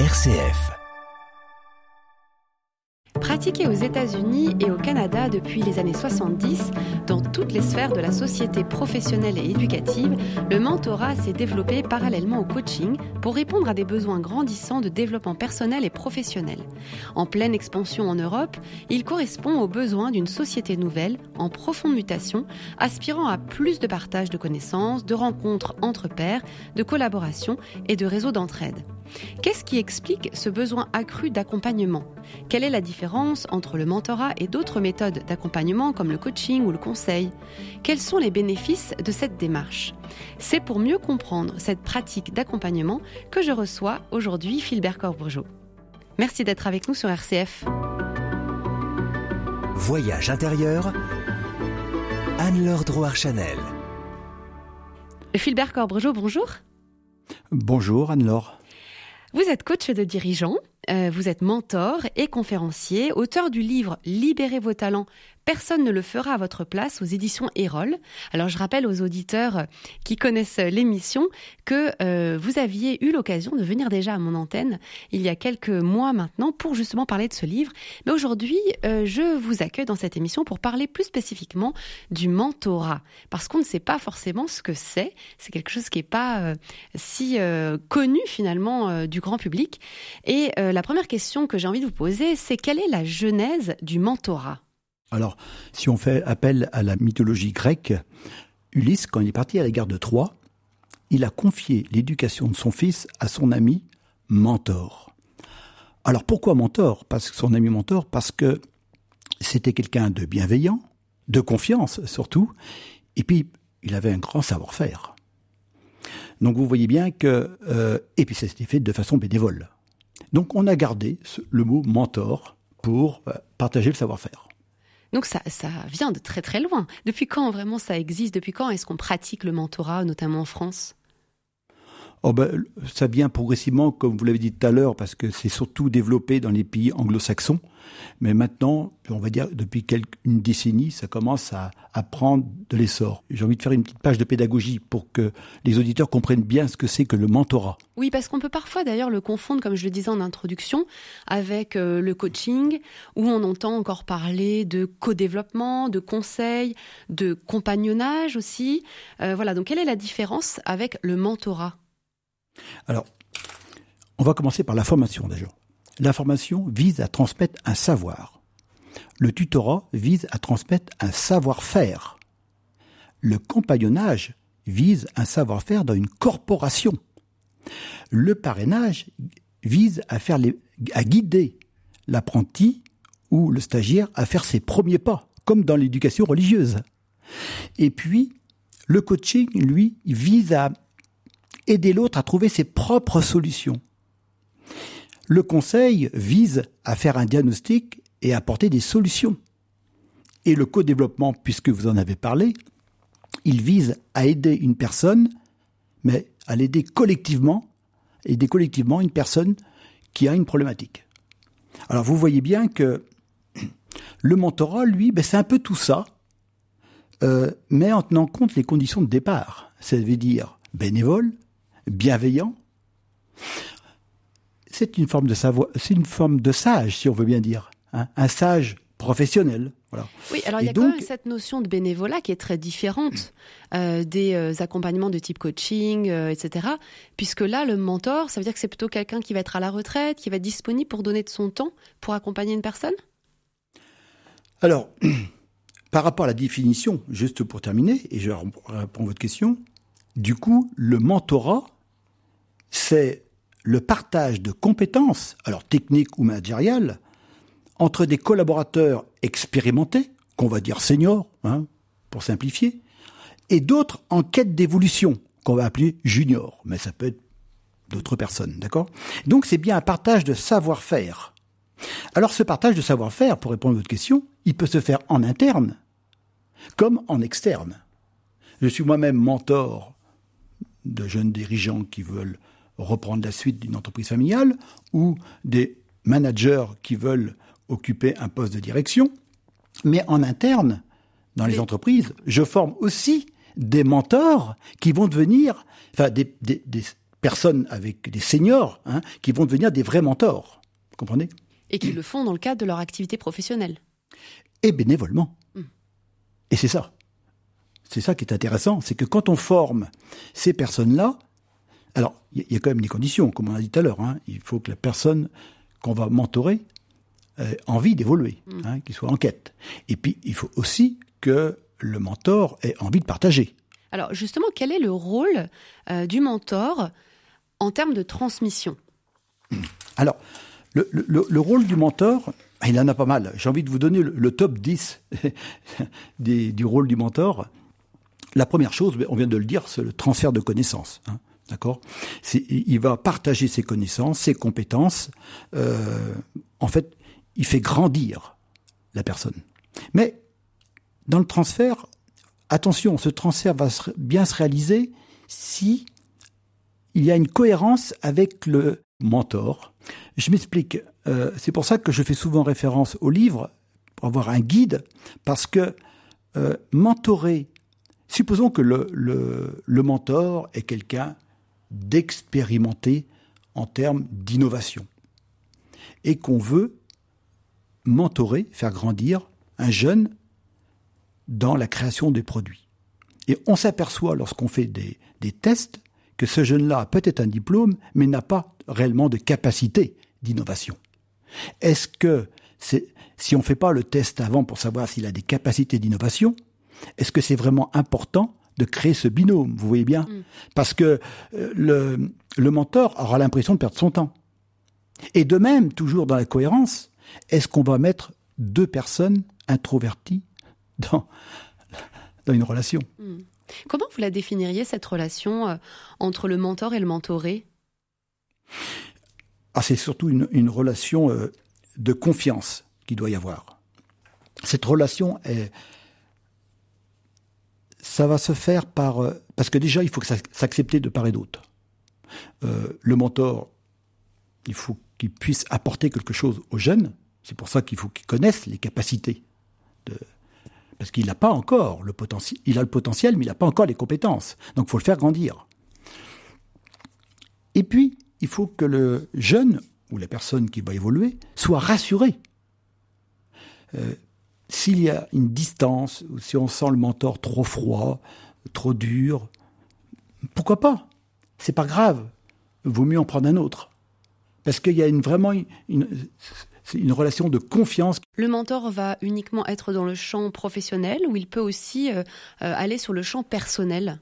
RCF. Pratiqué aux États-Unis et au Canada depuis les années 70, dans toutes les sphères de la société professionnelle et éducative, le mentorat s'est développé parallèlement au coaching pour répondre à des besoins grandissants de développement personnel et professionnel. En pleine expansion en Europe, il correspond aux besoins d'une société nouvelle, en profonde mutation, aspirant à plus de partage de connaissances, de rencontres entre pairs, de collaboration et de réseaux d'entraide. Qu'est-ce qui explique ce besoin accru d'accompagnement? Quelle est la différence entre le mentorat et d'autres méthodes d'accompagnement comme le coaching ou le conseil? Quels sont les bénéfices de cette démarche? C'est pour mieux comprendre cette pratique d'accompagnement que je reçois aujourd'hui Philbert Corbourgeot. Merci d'être avec nous sur RCF. Voyage intérieur, Anne-Laure Drouard-Chanel. Philbert Corbourgeot, bonjour. Bonjour Anne-Laure. Vous êtes coach de dirigeants, euh, vous êtes mentor et conférencier, auteur du livre Libérez vos talents Personne ne le fera à votre place aux éditions Erol. Alors je rappelle aux auditeurs qui connaissent l'émission que euh, vous aviez eu l'occasion de venir déjà à mon antenne il y a quelques mois maintenant pour justement parler de ce livre. Mais aujourd'hui, euh, je vous accueille dans cette émission pour parler plus spécifiquement du mentorat. Parce qu'on ne sait pas forcément ce que c'est. C'est quelque chose qui n'est pas euh, si connu finalement du grand public. Et la première question que j'ai envie de vous poser, c'est quelle est la genèse du mentorat? Alors, si on fait appel à la mythologie grecque, Ulysse, quand il est parti à la guerre de Troie, il a confié l'éducation de son fils à son ami Mentor. Alors pourquoi Mentor? Parce que son ami Mentor, parce que c'était quelqu'un de bienveillant, de confiance surtout, et puis il avait un grand savoir-faire. Donc vous voyez bien que, euh, et puis ça s'était fait de façon bénévole. Donc on a gardé le mot mentor pour euh, partager le savoir-faire. Donc ça, ça vient de très très loin. Depuis quand vraiment ça existe? Depuis quand est-ce qu'on pratique le mentorat, notamment en France? Oh ben, ça vient progressivement, comme vous l'avez dit tout à l'heure, parce que c'est surtout développé dans les pays anglo-saxons. Mais maintenant, on va dire depuis une décennie, ça commence à, à prendre de l'essor. J'ai envie de faire une petite page de pédagogie pour que les auditeurs comprennent bien ce que c'est que le mentorat. Oui, parce qu'on peut parfois d'ailleurs le confondre, comme je le disais en introduction, avec euh, le coaching, où on entend encore parler de co-développement, de conseil, de compagnonnage aussi. Euh, voilà, donc quelle est la différence avec le mentorat? Alors, on va commencer par la formation déjà. La formation vise à transmettre un savoir. Le tutorat vise à transmettre un savoir-faire. Le compagnonnage vise un savoir-faire dans une corporation. Le parrainage vise à, faire à guider l'apprenti ou le stagiaire à faire ses premiers pas, comme dans l'éducation religieuse. Et puis, le coaching, lui, vise à aider l'autre à trouver ses propres solutions. Le conseil vise à faire un diagnostic et à apporter des solutions. Et le co-développement, puisque vous en avez parlé, il vise à aider une personne, mais à l'aider collectivement, aider collectivement une personne qui a une problématique. Alors vous voyez bien que le mentorat, lui, ben, c'est un peu tout ça, euh, mais en tenant compte les conditions de départ. Ça veut dire bénévole, bienveillant. C'est une forme de savoir, c'est une forme de sage, si on veut bien dire, hein. un sage professionnel. Voilà. Oui, alors il y a quand même cette notion de bénévolat qui est très différente euh, des euh, accompagnements de type coaching, euh, etc. Puisque là, le mentor, ça veut dire que c'est plutôt quelqu'un qui va être à la retraite, qui va être disponible pour donner de son temps pour accompagner une personne? Alors, par rapport à la définition, juste pour terminer, et je réponds à votre question, du coup, le mentorat, c'est le partage de compétences, alors techniques ou managériales, entre des collaborateurs expérimentés, qu'on va dire seniors, hein, pour simplifier, et d'autres en quête d'évolution, qu'on va appeler juniors, mais ça peut être d'autres personnes, d'accord? Donc c'est bien un partage de savoir-faire. Alors ce partage de savoir-faire, pour répondre à votre question, il peut se faire en interne comme en externe. Je suis moi-même mentor de jeunes dirigeants qui veulent reprendre la suite d'une entreprise familiale ou des managers qui veulent occuper un poste de direction. Mais en interne, dans les entreprises, je forme aussi des mentors qui vont devenir, enfin des, personnes avec des seniors hein, qui vont devenir des vrais mentors. Vous comprenez? Et qui le font dans le cadre de leur activité professionnelle. Et bénévolement. Mm. Et c'est ça. C'est ça qui est intéressant, c'est que quand on forme ces personnes-là, alors il y, a quand même des conditions, comme on a dit tout à l'heure. Hein. il faut que la personne qu'on va mentorer ait envie d'évoluer, mm. hein, qu'il soit en quête. Et puis il faut aussi que le mentor ait envie de partager. Alors justement, quel est le rôle euh, du mentor en termes de transmission? Alors, le, rôle du mentor, il en a pas mal. J'ai envie de vous donner le, top 10 du rôle du mentor. La première chose, on vient de le dire, c'est le transfert de connaissances. Hein, d'accord? Il va partager ses connaissances, ses compétences. Euh, en fait, il fait grandir la personne. Mais dans le transfert, attention, ce transfert va bien se réaliser si il y a une cohérence avec le mentor. Je m'explique. Euh, c'est pour ça que je fais souvent référence au livre pour avoir un guide, parce que euh, mentorer, supposons que le, le mentor est quelqu'un d'expérimenté en termes d'innovation, et qu'on veut mentorer, faire grandir un jeune dans la création des produits. Et on s'aperçoit lorsqu'on fait des, tests que ce jeune-là a peut-être un diplôme, mais n'a pas réellement de capacité d'innovation. Est-ce que si on ne fait pas le test avant pour savoir s'il a des capacités d'innovation, est-ce que c'est vraiment important de créer ce binôme, vous voyez bien mm. Parce que euh, le, le mentor aura l'impression de perdre son temps. Et de même, toujours dans la cohérence, est-ce qu'on va mettre deux personnes introverties dans, dans une relation? Hmm. Comment vous la définiriez, cette relation euh, entre le mentor et le mentoré? Ah, C'est surtout une, relation euh, de confiance qu'il doit y avoir. Cette relation est, ça va se faire par euh, parce que déjà il faut que s'accepter de part et d'autre. le mentor, il faut qu'il puisse apporter quelque chose aux jeunes. C'est pour ça qu'il faut qu'ils connaissent les capacités parce qu'il n'a pas encore le potentiel. Il a le potentiel, mais il n'a pas encore les compétences. Donc, il faut le faire grandir. Et puis, il faut que le jeune ou la personne qui va évoluer soit rassurée. Euh, s'il y a une distance, ou si on sent le mentor trop froid, trop dur, pourquoi pas? C'est pas grave. Vaut mieux en prendre un autre. Parce qu'il y a une, vraiment une, c'est une relation de confiance. Le mentor va uniquement être dans le champ professionnel ou il peut aussi euh, euh, aller sur le champ personnel?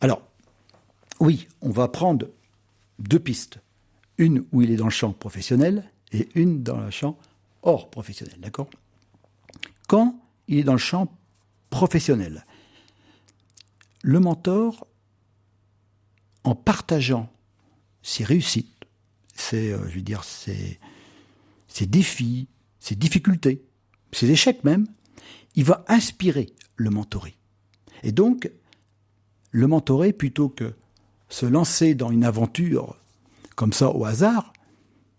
Alors, oui, on va prendre deux pistes. Une où il est dans le champ professionnel et une dans le champ hors professionnel, d'accord? Quand il est dans le champ professionnel, le mentor, en partageant ses réussites, ses, euh, ses défis, ses difficultés, ses échecs même, il va inspirer le mentoré. Et donc, le mentoré, plutôt que se lancer dans une aventure comme ça au hasard,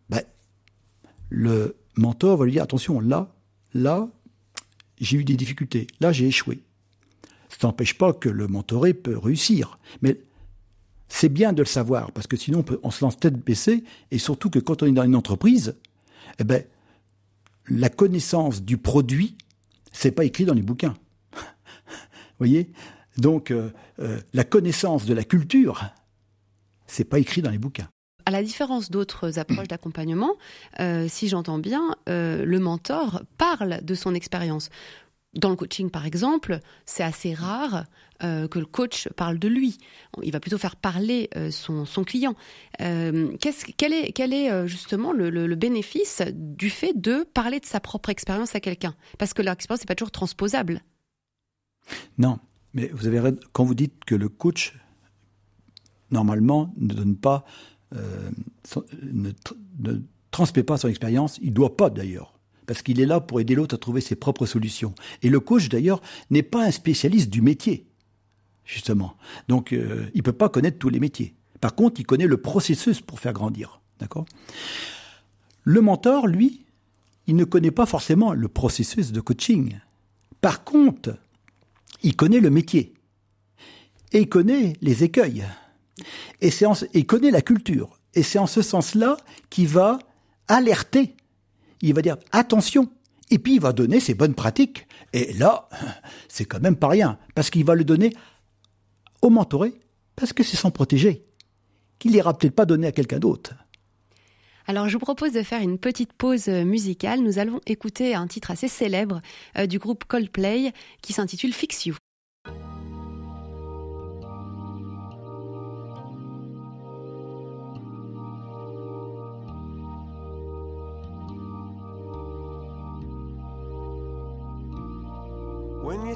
ben, le mentor va lui dire attention, là, là, j'ai eu des difficultés, là, j'ai échoué. Ça n'empêche pas que le mentoré peut réussir, mais c'est bien de le savoir, parce que sinon on, se lance tête baissée, et surtout que quand on est dans une entreprise, eh ben, la connaissance du produit, c'est pas écrit dans les bouquins. Vous voyez? Donc, euh, euh, la connaissance de la culture, c'est pas écrit dans les bouquins. À la différence d'autres approches d'accompagnement, euh, si j'entends bien, le mentor parle de son expérience. Dans le coaching, par exemple, c'est assez rare euh, que le coach parle de lui. Il va plutôt faire parler euh, son, client. Euh, quel est, quel est justement le, bénéfice du fait de parler de sa propre expérience à quelqu'un? Parce que l'expérience n'est pas toujours transposable. Non, mais vous avez quand vous dites que le coach, normalement, ne donne pas, ne, ne transmet pas son expérience, il doit pas d'ailleurs parce qu'il est là pour aider l'autre à trouver ses propres solutions. Et le coach, d'ailleurs, n'est pas un spécialiste du métier, justement. Donc, euh, il ne peut pas connaître tous les métiers. Par contre, il connaît le processus pour faire grandir. D'accord? Le mentor, lui, il ne connaît pas forcément le processus de coaching. Par contre, il connaît le métier. Et il connaît les écueils. Et il connaît la culture. Et c'est en ce sens-là qu'il va alerter. Il va dire attention. Et puis il va donner ses bonnes pratiques. Et là, c'est quand même pas rien. Parce qu'il va le donner au mentoré. Parce que c'est son protégé. Qu'il n'ira peut-être pas donner à quelqu'un d'autre. Alors je vous propose de faire une petite pause musicale. Nous allons écouter un titre assez célèbre euh, du groupe Coldplay qui s'intitule Fix You.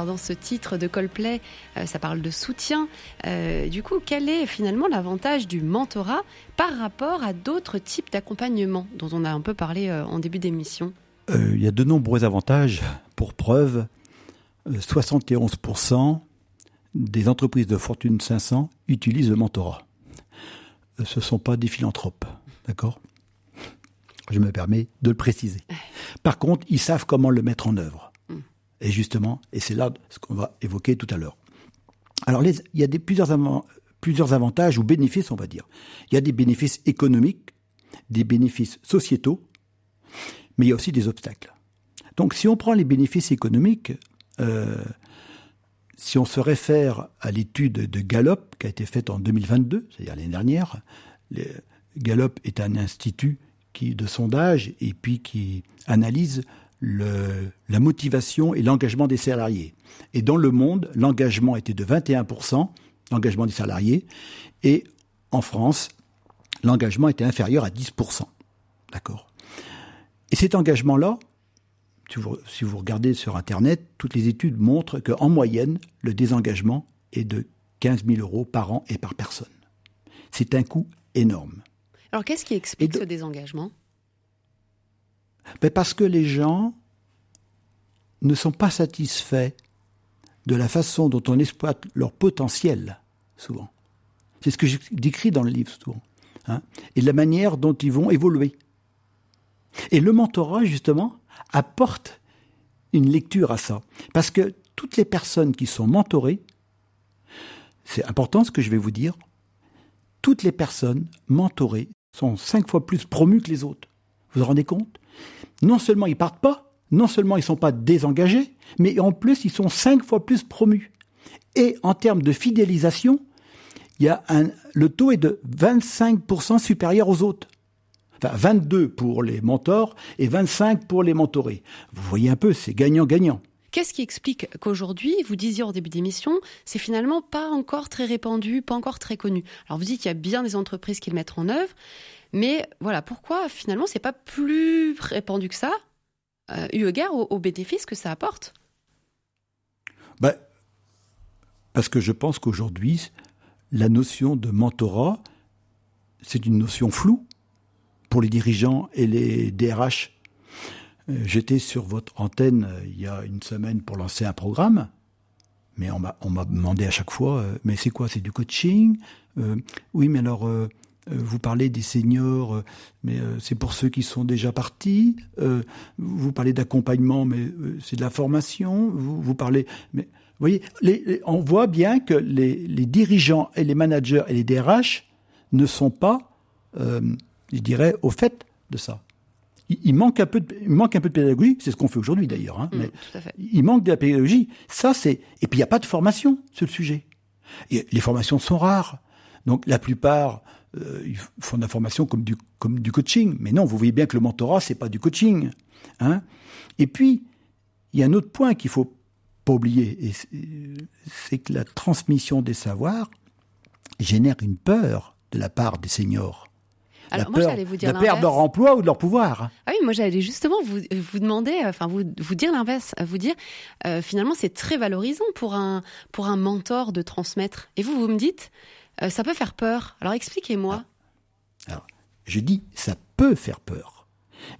Alors dans ce titre de Coldplay, euh, ça parle de soutien. Euh, du coup, quel est finalement l'avantage du mentorat par rapport à d'autres types d'accompagnement dont on a un peu parlé euh, en début d'émission? Il y a de nombreux avantages. Pour preuve, 71% des entreprises de Fortune 500 utilisent le mentorat. Ce ne sont pas des philanthropes, d'accord? Je me permets de le préciser. Par contre, ils savent comment le mettre en œuvre. Et justement, et c'est là ce qu'on va évoquer tout à l'heure. Alors, il y a plusieurs, plusieurs avantages ou bénéfices, on va dire. Il y a des bénéfices économiques, des bénéfices sociétaux, mais il y a aussi des obstacles. Donc, si on prend les bénéfices économiques, euh, si on se réfère à l'étude de Gallup qui a été faite en 2022, c'est-à-dire l'année dernière, Gallup est un institut qui, de sondage et puis qui analyse le, la motivation et l'engagement des salariés. Et dans le monde, l'engagement était de 21%, l'engagement des salariés, et en France, l'engagement était inférieur à 10%. D'accord Et cet engagement-là, si vous, si vous, regardez sur Internet, toutes les études montrent qu'en moyenne, le désengagement est de 15 000 euros par an et par personne. C'est un coût énorme. Alors qu'est-ce qui explique ce désengagement? Ben Parce que les gens ne sont pas satisfaits de la façon dont on exploite leur potentiel, souvent. C'est ce que j'ai décrit dans le livre, souvent. Hein, et de la manière dont ils vont évoluer. Et le mentorat, justement, apporte une lecture à ça. Parce que toutes les personnes qui sont mentorées, c'est important ce que je vais vous dire, toutes les personnes mentorées sont cinq fois plus promues que les autres. Vous vous rendez compte? Non seulement ils partent pas, non seulement ils sont pas désengagés, mais en plus ils sont cinq fois plus promus. Et en termes de fidélisation, il y a un, le taux est de 25% supérieur aux autres. Enfin, 22 pour les mentors et 25 pour les mentorés. Vous voyez un peu, c'est gagnant-gagnant. Qu'est-ce qui explique qu'aujourd'hui, vous disiez au début d'émission, c'est finalement pas encore très répandu, pas encore très connu? Alors vous dites qu'il y a bien des entreprises qui le mettent en œuvre, mais voilà, pourquoi finalement c'est pas plus répandu que ça, euh, eu égard aux, bénéfices que ça apporte? Ben, Parce que je pense qu'aujourd'hui, la notion de mentorat, c'est une notion floue pour les dirigeants et les DRH. Euh, j'étais sur votre antenne euh, il y a une semaine pour lancer un programme, mais on m'a, demandé à chaque fois, mais c'est quoi C'est du coaching? Oui, mais alors, vous parlez des seniors, mais c'est pour ceux qui sont déjà partis. vous parlez d'accompagnement, mais c'est de la formation. Vous, vous parlez... Mais, vous voyez, on voit bien que les, les, dirigeants et les managers et les DRH ne sont pas, je dirais, au fait de ça il, manque un peu de, il manque un peu de pédagogie. C'est ce qu'on fait aujourd'hui d'ailleurs. Hein, mm, mais il manque de la pédagogie. Ça, c'est et puis il n'y a pas de formation sur le sujet. Et les formations sont rares. Donc la plupart euh, ils font de la formation comme du comme du coaching. Mais non, vous voyez bien que le mentorat c'est pas du coaching. Hein et puis il y a un autre point qu'il faut pas oublier, c'est que la transmission des savoirs génère une peur de la part des seniors. Alors, moi, j'allais vous dire la perte de leur emploi ou de leur pouvoir. Ah oui, moi, j'allais justement vous, vous demander, enfin, vous, vous dire l'inverse, vous dire, euh, finalement, c'est très valorisant pour un, pour un mentor de transmettre. Et vous, vous me dites, euh, ça peut faire peur. Alors, expliquez-moi. Ah. Je dis, ça peut faire peur.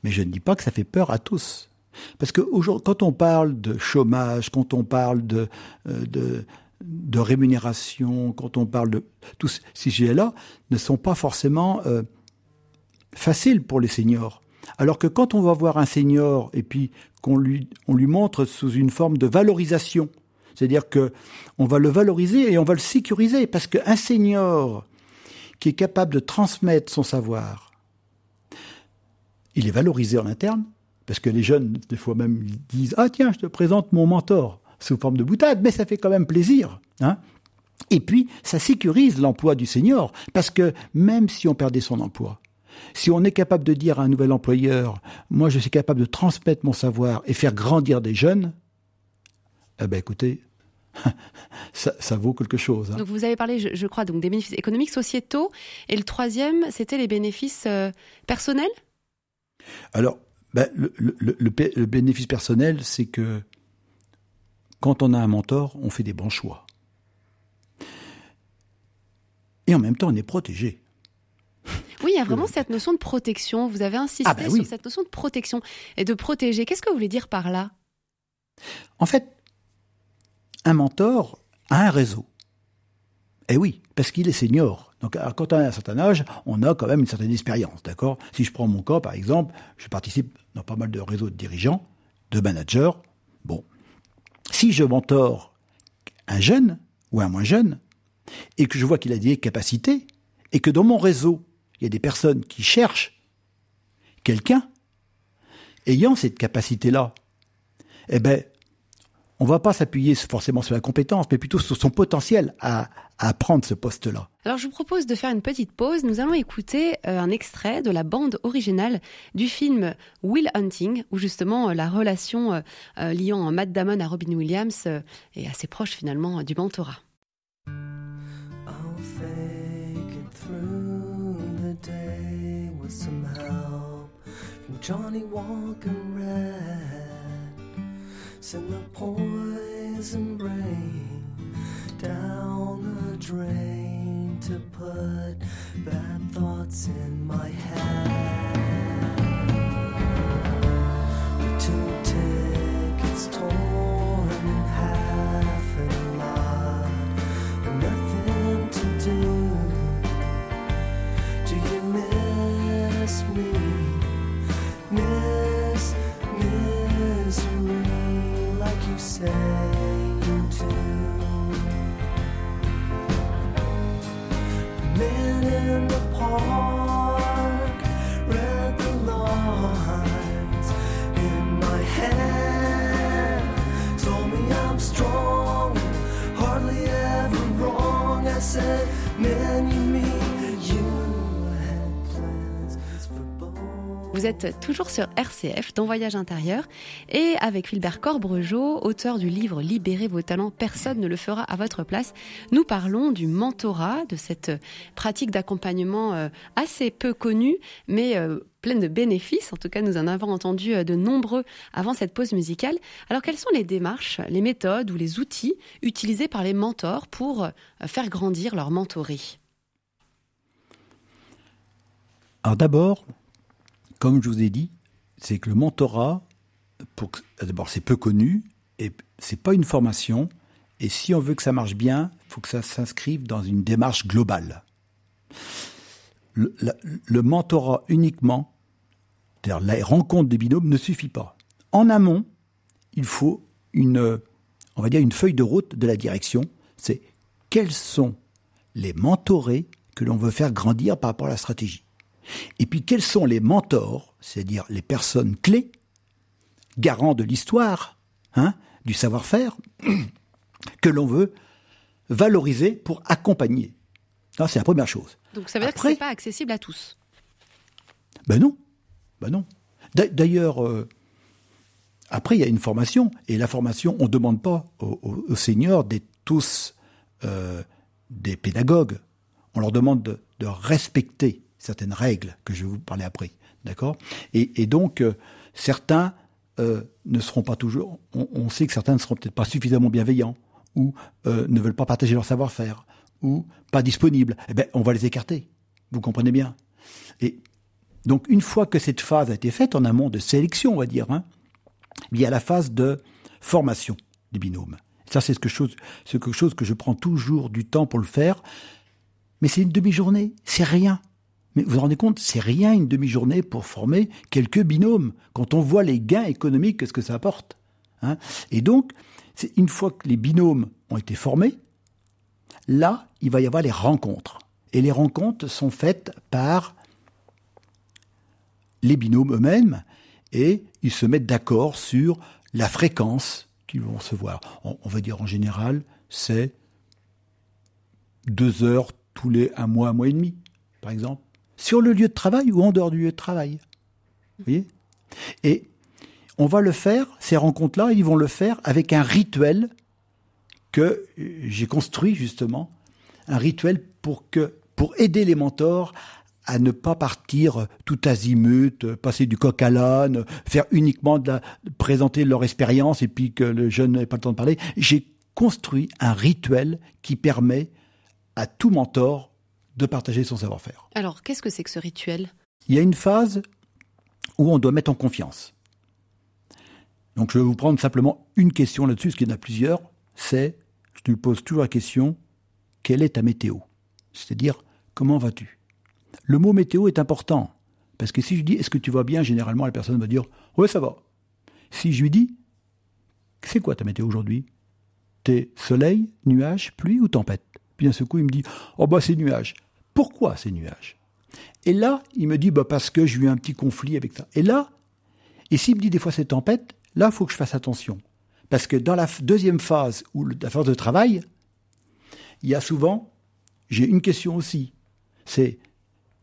Mais je ne dis pas que ça fait peur à tous. Parce que quand on parle de chômage, quand on parle de, euh, de, de rémunération, quand on parle de tous ces sujets-là, ne sont pas forcément facile pour les seniors. Alors que quand on va voir un senior et puis qu'on lui, on lui montre sous une forme de valorisation, c'est-à-dire que on va le valoriser et on va le sécuriser parce qu'un senior qui est capable de transmettre son savoir, il est valorisé en interne parce que les jeunes des fois même disent ah tiens je te présente mon mentor sous forme de boutade mais ça fait quand même plaisir hein. Et puis ça sécurise l'emploi du senior parce que même si on perdait son emploi si on est capable de dire à un nouvel employeur, moi je suis capable de transmettre mon savoir et faire grandir des jeunes, eh ben écoutez, ça, vaut quelque chose. Hein. Donc vous avez parlé, je, crois, donc des bénéfices économiques, sociétaux, et le troisième, c'était les bénéfices euh, personnels? Alors, ben, le, le, bénéfice personnel, c'est que quand on a un mentor, on fait des bons choix. Et en même temps, on est protégé. Oui, il y a vraiment cette notion de protection. Vous avez insisté ah, bah sur cette notion de protection et de protéger. Qu'est-ce que vous voulez dire par là? En fait, un mentor a un réseau. Eh oui, parce qu'il est senior. Donc, quand on a un certain âge, on a quand même une certaine expérience, d'accord? Si je prends mon cas, par exemple, je participe dans pas mal de réseaux de dirigeants, de managers. Bon, si je mentor un jeune ou un moins jeune, et que je vois qu'il a des capacités, et que dans mon réseau, il y a des personnes qui cherchent quelqu'un ayant cette capacité-là. Eh ben, on va pas s'appuyer forcément sur la compétence, mais plutôt sur son potentiel à, à prendre ce poste-là. Alors je vous propose de faire une petite pause. Nous allons écouter euh, un extrait de la bande originale du film Will Hunting, où justement euh, la relation euh, liant Matt Damon à Robin Williams est assez proche finalement du mentorat. Johnny Walker Red. Send the poison rain down. the drain to put bad thoughts in my head. Toujours sur RCF dans Voyage intérieur et avec Philbert Corbregeau, auteur du livre Libérez vos talents, personne ne le fera à votre place. Nous parlons du mentorat, de cette pratique d'accompagnement euh, assez peu connue mais euh, pleine de bénéfices. En tout cas, nous en avons entendu euh, de nombreux avant cette pause musicale. Alors, quelles sont les démarches, les méthodes ou les outils utilisés par les mentors pour faire grandir leur mentoré Alors d'abord, comme je vous ai dit, c'est que le mentorat, d'abord c'est peu connu et c'est pas une formation. Et si on veut que ça marche bien, il faut que ça s'inscrive dans une démarche globale. Le, le mentorat uniquement, c'est-à-dire la rencontre de binômes, ne suffit pas. En amont, il faut une, on va dire une feuille de route de la direction. C'est quels sont les mentorés que l'on veut faire grandir par rapport à la stratégie. Et puis quels sont les mentors, c'est-à-dire les personnes clés, garants de l'histoire, hein, du savoir-faire, que l'on veut valoriser pour accompagner? C'est la première chose. Donc, ça veut dire que Après- c'est pas accessible à tous? Ben non. Ben non. D'a- D'ailleurs, euh, après, il y a une formation. Et la formation, on ne demande pas aux, aux- aux seniors d'être tous euh, des pédagogues. On leur demande de, de respecter certaines règles que je vais vous parler après. D'accord? Et, donc, euh, certains euh, ne seront pas toujours. On, sait que certains ne seront peut-être pas suffisamment bienveillants ou euh, ne veulent pas partager leur savoir-faire ou pas disponibles. Eh ben, on va les écarter. Vous comprenez bien? Et donc, une fois que cette phase a été faite en amont de sélection, on va dire, hein, il y a la phase de formation des binômes. Ça, c'est quelque chose, quelque chose que je prends toujours du temps pour le faire. Mais c'est une demi-journée, c'est rien. Mais vous vous rendez compte, c'est rien une demi-journée pour former quelques binômes. Quand on voit les gains économiques, qu'est-ce que ça apporte hein Et donc, une fois que les binômes ont été formés, là, il va y avoir les rencontres. Et les rencontres sont faites par les binômes eux-mêmes et ils se mettent d'accord sur la fréquence qu'ils vont se voir. On, on va dire en général, c'est deux heures tous les un mois, un mois et demi, par exemple, sur le lieu de travail ou en dehors du lieu de travail. Vous voyez? Et on va le faire, ces rencontres-là, ils vont le faire avec un rituel que j'ai construit justement, un rituel pour que pour aider les mentors à ne pas partir tout azimut, passer du coq à l'âne, faire uniquement de la, présenter leur expérience et puis que le jeune n'ait pas le temps de parler. J'ai construit un rituel qui permet à tout mentor de partager son savoir-faire. Alors, qu'est-ce que c'est que ce rituel? Il y a une phase où on doit mettre en confiance. Donc je vais vous prendre simplement une question là-dessus, parce qu'il y en a plusieurs. C'est, je lui pose toujours la question, quelle est ta météo? C'est-à-dire, comment vas-tu? Le mot météo est important, parce que si je dis, est-ce que tu vas bien? Généralement, la personne va dire, ouais, ça va. Si je lui dis, c'est quoi ta météo aujourd'hui? T'es soleil, nuage, pluie ou tempête? Puis d'un seul coup, il me dit, oh bah c'est nuage. Pourquoi c'est nuage Et là, il me dit, bah parce que j'ai eu un petit conflit avec ça. Et là, et s'il me dit des fois c'est tempête, là, il faut que je fasse attention. Parce que dans la deuxième phase, ou la phase de travail, il y a souvent, j'ai une question aussi, c'est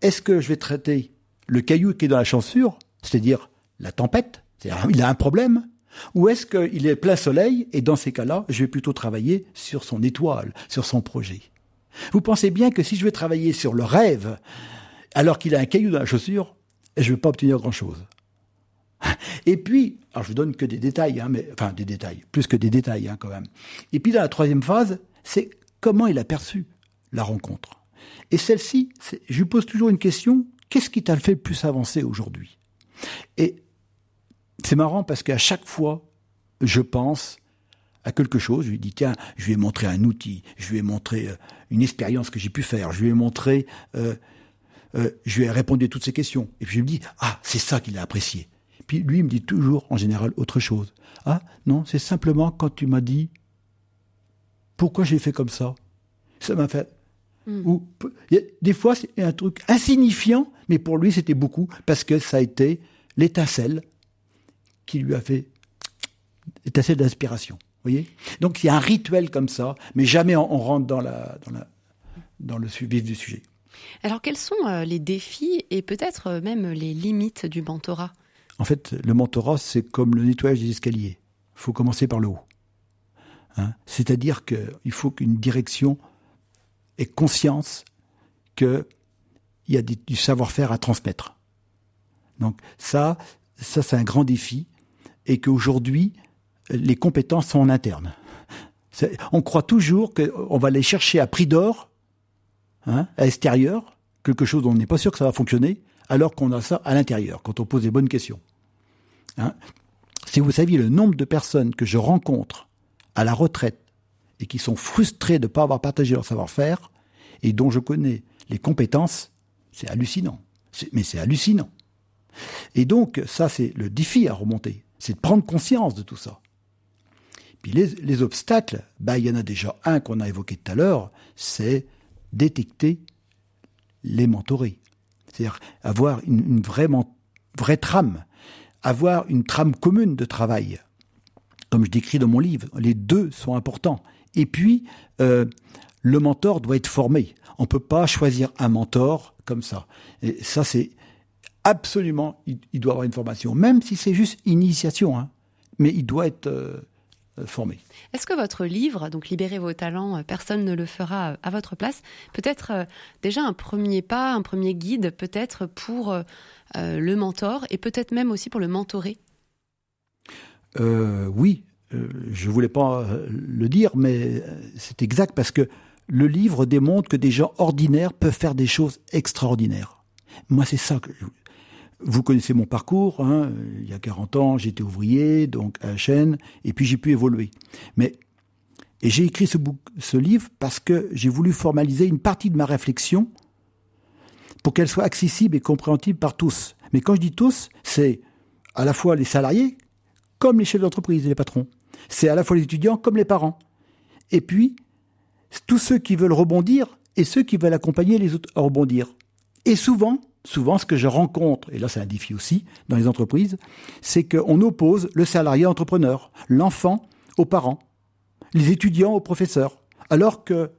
est-ce que je vais traiter le caillou qui est dans la chancure, c'est-à-dire la tempête, c'est-à-dire il a un problème, ou est-ce qu'il est plein soleil et dans ces cas-là, je vais plutôt travailler sur son étoile, sur son projet? Vous pensez bien que si je vais travailler sur le rêve, alors qu'il a un caillou dans la chaussure, je ne vais pas obtenir grand-chose. Et puis, alors je vous donne que des détails, hein, mais, enfin des détails, plus que des détails hein, quand même. Et puis dans la troisième phase, c'est comment il a perçu la rencontre. Et celle-ci, je lui pose toujours une question, qu'est-ce qui t'a fait le plus avancer aujourd'hui? Et c'est marrant parce qu'à chaque fois, je pense à quelque chose, je lui dis, tiens, je lui ai montré un outil, je lui ai montré euh, une expérience que j'ai pu faire, je lui ai montré, euh, euh, je lui ai répondu à toutes ces questions. Et puis je me dis, ah, c'est ça qu'il a apprécié. Puis lui, il me dit toujours, en général, autre chose. Ah, non, c'est simplement quand tu m'as dit, pourquoi j'ai fait comme ça? Ça m'a fait... Ou, y a- des fois, c'est un truc insignifiant, mais pour lui, c'était beaucoup, parce que ça a été l'étincelle qui lui a fait étincelle d'inspiration. Voyez? Donc, il y a un rituel comme ça, mais jamais on, on rentre dans, la, dans, la, dans le vif du sujet. Alors quels sont euh, les défis et peut-être euh, même les limites du mentorat? En fait, le mentorat, c'est comme le nettoyage des escaliers. Il faut commencer par le haut. Hein C'est-à-dire qu'il faut qu'une direction ait conscience qu'il y a du savoir-faire à transmettre. Donc ça, ça c'est un grand défi et qu'aujourd'hui, les compétences sont en interne. On croit toujours qu'on va les chercher à prix d'or, hein, à l'extérieur, quelque chose dont on n'est pas sûr que ça va fonctionner, alors qu'on a ça à l'intérieur, quand on pose des bonnes questions. Hein. Si vous saviez le nombre de personnes que je rencontre à la retraite et qui sont frustrées de ne pas avoir partagé leur savoir-faire et dont je connais les compétences, c'est hallucinant. Mais c'est hallucinant. Et donc, ça, c'est le défi à remonter. C'est de prendre conscience de tout ça. Les, les obstacles, bah, il y en a déjà un qu'on a évoqué tout à l'heure, c'est détecter les mentorés. C'est-à-dire avoir une, vraie, trame, avoir une trame commune de travail. Comme je décris dans mon livre, les deux sont importants. Et puis, euh, le mentor doit être formé. On ne peut pas choisir un mentor comme ça. Et ça, c'est absolument, il, il doit avoir une formation, même si c'est juste initiation, hein. mais il doit être euh, euh. Est-ce que votre livre, donc Libérez vos talents, euh, personne ne le fera à votre place, peut être euh, déjà un premier pas, un premier guide peut-être pour le mentor et peut-être même aussi pour le mentoré Euh, oui, je voulais pas le dire, mais c'est exact parce que le livre démontre que des gens ordinaires peuvent faire des choses extraordinaires. Moi, c'est ça que je- vous connaissez mon parcours. Hein, il y a 40 ans, j'étais ouvrier, donc à chaîne, et puis j'ai pu évoluer. Mais et j'ai écrit ce, ce livre parce que j'ai voulu formaliser une partie de ma réflexion pour qu'elle soit accessible et compréhensible par tous. Mais quand je dis tous, c'est à la fois les salariés comme les chefs d'entreprise et les patrons. C'est à la fois les étudiants comme les parents. Et puis, tous ceux qui veulent rebondir et ceux qui veulent accompagner les autres à rebondir. Et souvent, souvent, ce que je rencontre, et là c'est un défi aussi dans les entreprises, c'est qu'on oppose le salarié entrepreneur, l'enfant aux parents, les étudiants aux professeurs, alors que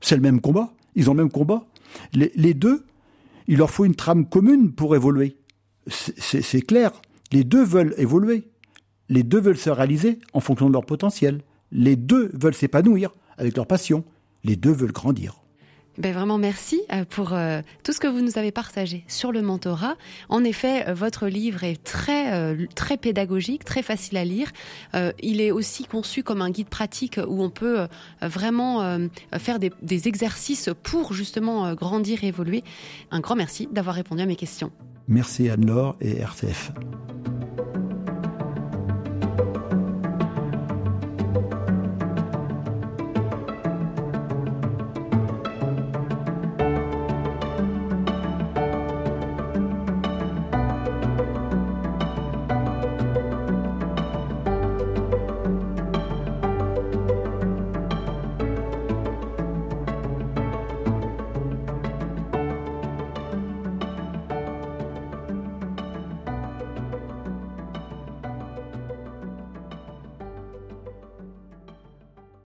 c'est le même combat, ils ont le même combat. Les, les deux, il leur faut une trame commune pour évoluer. C'est- clair, les deux veulent évoluer. Les deux veulent se réaliser en fonction de leur potentiel. Les deux veulent s'épanouir avec leur passion. Les deux veulent grandir. Ben vraiment merci euh, pour euh, tout ce que vous nous avez partagé sur le mentorat. En effet, euh, votre livre est très très pédagogique, très facile à lire. Il est aussi conçu comme un guide pratique où on peut vraiment faire des, exercices pour justement grandir et évoluer. Un grand merci d'avoir répondu à mes questions. Merci Anne-Laure et RCF.